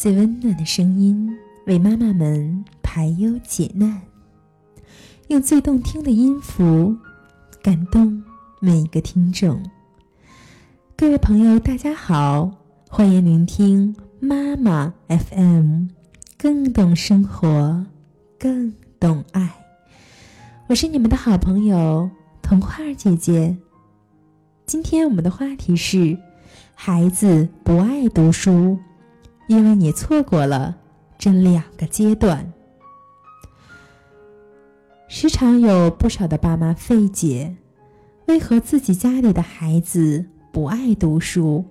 最温暖的声音，为妈妈们排忧解难；用最动听的音符，感动每一个听众。各位朋友，大家好，欢迎聆听妈妈 FM，更懂生活，更懂爱。我是你们的好朋友童话姐姐。今天我们的话题是：孩子不爱读书，因为你错过了这两个阶段。时常有不少的爸妈费解，为何自己家里的孩子？不爱读书，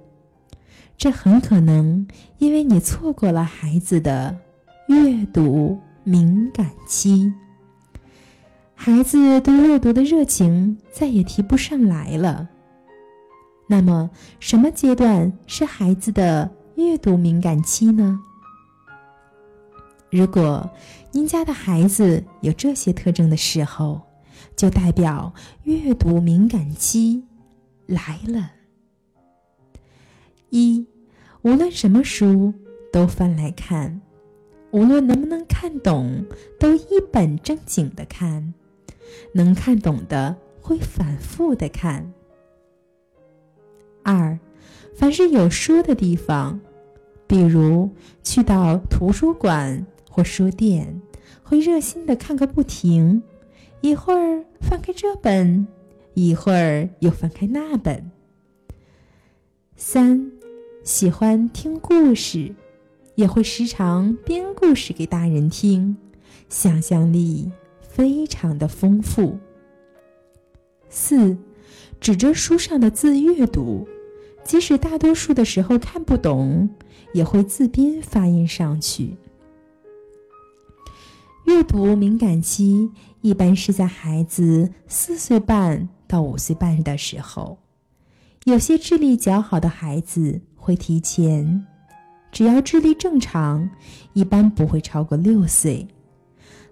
这很可能因为你错过了孩子的阅读敏感期。孩子对阅读的热情再也提不上来了。那么，什么阶段是孩子的阅读敏感期呢？如果您家的孩子有这些特征的时候，就代表阅读敏感期来了。一，无论什么书都翻来看，无论能不能看懂，都一本正经的看，能看懂的会反复的看。二，凡是有书的地方，比如去到图书馆或书店，会热心的看个不停，一会儿翻开这本，一会儿又翻开那本。三。喜欢听故事，也会时常编故事给大人听，想象力非常的丰富。四，指着书上的字阅读，即使大多数的时候看不懂，也会自编发音上去。阅读敏感期一般是在孩子四岁半到五岁半的时候，有些智力较好的孩子。会提前，只要智力正常，一般不会超过六岁。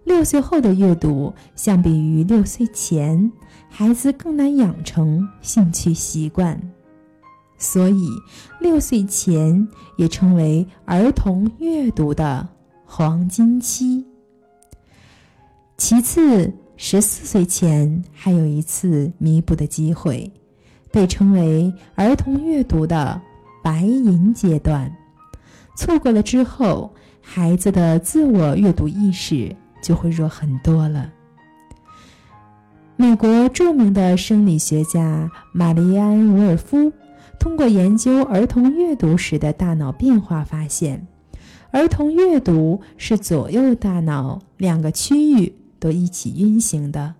六岁后的阅读，相比于六岁前，孩子更难养成兴趣习惯，所以六岁前也称为儿童阅读的黄金期。其次，十四岁前还有一次弥补的机会，被称为儿童阅读的。白银阶段，错过了之后，孩子的自我阅读意识就会弱很多了。美国著名的生理学家玛丽安·伍尔夫通过研究儿童阅读时的大脑变化，发现，儿童阅读是左右大脑两个区域都一起运行的，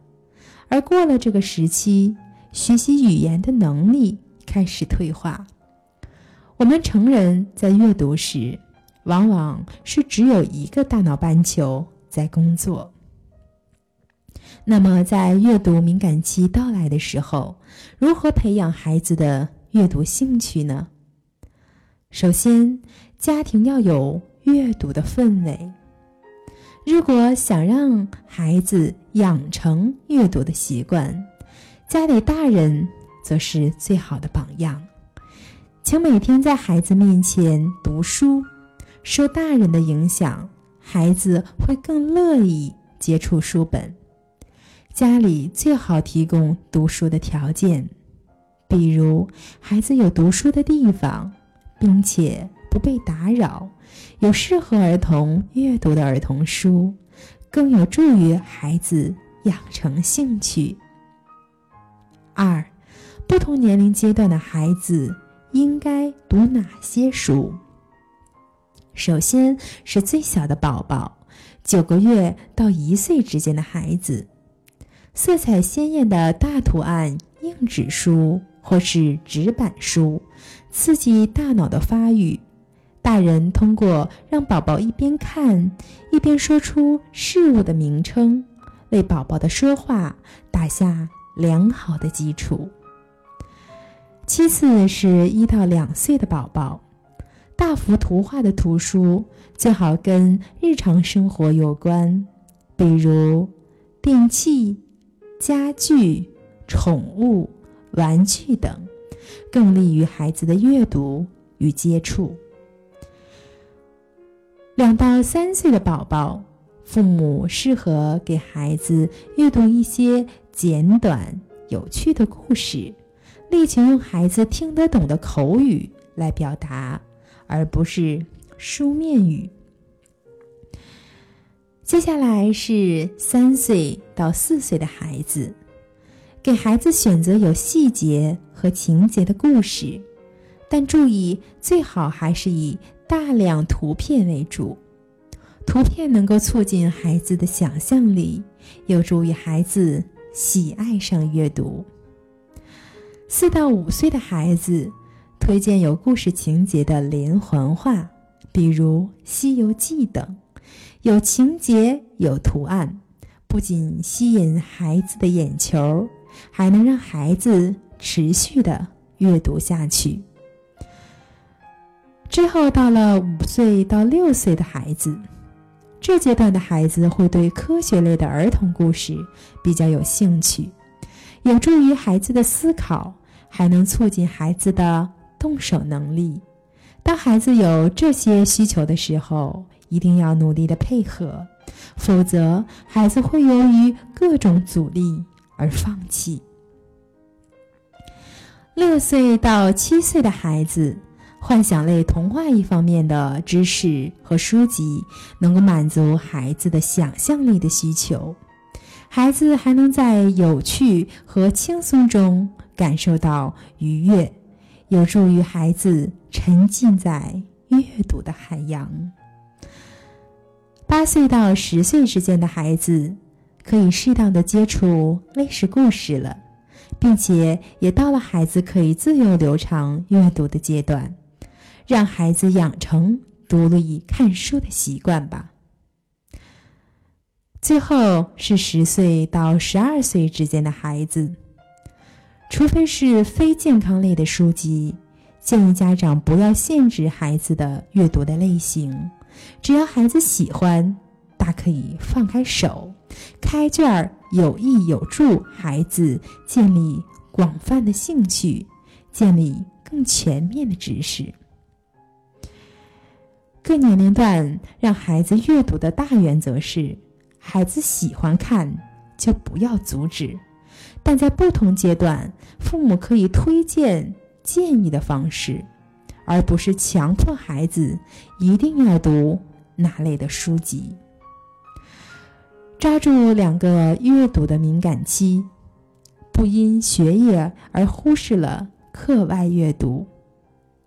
而过了这个时期，学习语言的能力开始退化。我们成人在阅读时，往往是只有一个大脑半球在工作。那么，在阅读敏感期到来的时候，如何培养孩子的阅读兴趣呢？首先，家庭要有阅读的氛围。如果想让孩子养成阅读的习惯，家里大人则是最好的榜样。请每天在孩子面前读书，受大人的影响，孩子会更乐意接触书本。家里最好提供读书的条件，比如孩子有读书的地方，并且不被打扰，有适合儿童阅读的儿童书，更有助于孩子养成兴趣。二，不同年龄阶段的孩子。应该读哪些书？首先是最小的宝宝，九个月到一岁之间的孩子，色彩鲜艳的大图案硬纸书或是纸板书，刺激大脑的发育。大人通过让宝宝一边看一边说出事物的名称，为宝宝的说话打下良好的基础。其次是一到两岁的宝宝，大幅图画的图书最好跟日常生活有关，比如电器、家具、宠物、玩具等，更利于孩子的阅读与接触。两到三岁的宝宝，父母适合给孩子阅读一些简短有趣的故事，力求用孩子听得懂的口语来表达，而不是书面语。接下来是三岁到四岁的孩子，给孩子选择有细节和情节的故事，但注意最好还是以。大量图片为主，图片能够促进孩子的想象力，有助于孩子喜爱上阅读。四到五岁的孩子，推荐有故事情节的连环画，比如《西游记》等，有情节、有图案，不仅吸引孩子的眼球，还能让孩子持续的阅读下去。之后到了五岁到六岁的孩子，这阶段的孩子会对科学类的儿童故事比较有兴趣，有助于孩子的思考，还能促进孩子的动手能力。当孩子有这些需求的时候，一定要努力的配合，否则孩子会由于各种阻力而放弃。六岁到七岁的孩子。幻想类童话一方面的知识和书籍，能够满足孩子的想象力的需求。孩子还能在有趣和轻松中感受到愉悦，有助于孩子沉浸在阅读的海洋。八岁到十岁之间的孩子，可以适当的接触历史故事了，并且也到了孩子可以自由流畅阅读的阶段。让孩子养成独立看书的习惯吧。最后是十岁到十二岁之间的孩子，除非是非健康类的书籍，建议家长不要限制孩子的阅读的类型，只要孩子喜欢，大可以放开手，开卷有益有助孩子建立广泛的兴趣，建立更全面的知识。各年龄段让孩子阅读的大原则是：孩子喜欢看就不要阻止，但在不同阶段，父母可以推荐建议的方式，而不是强迫孩子一定要读哪类的书籍。抓住两个阅读的敏感期，不因学业而忽视了课外阅读。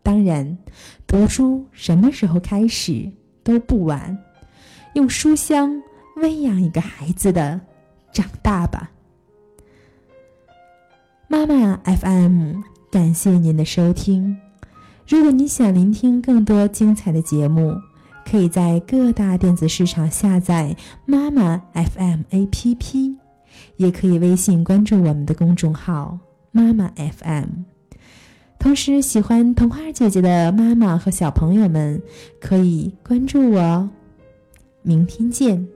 当然，读书什么时候开始都不晚。用书香喂养一个孩子的长大吧。妈妈 FM，感谢您的收听。如果你想聆听更多精彩的节目，可以在各大电子市场下载妈妈 FM APP，也可以微信关注我们的公众号妈妈 FM。同时，喜欢童话姐姐的妈妈和小朋友们可以关注我哦。明天见。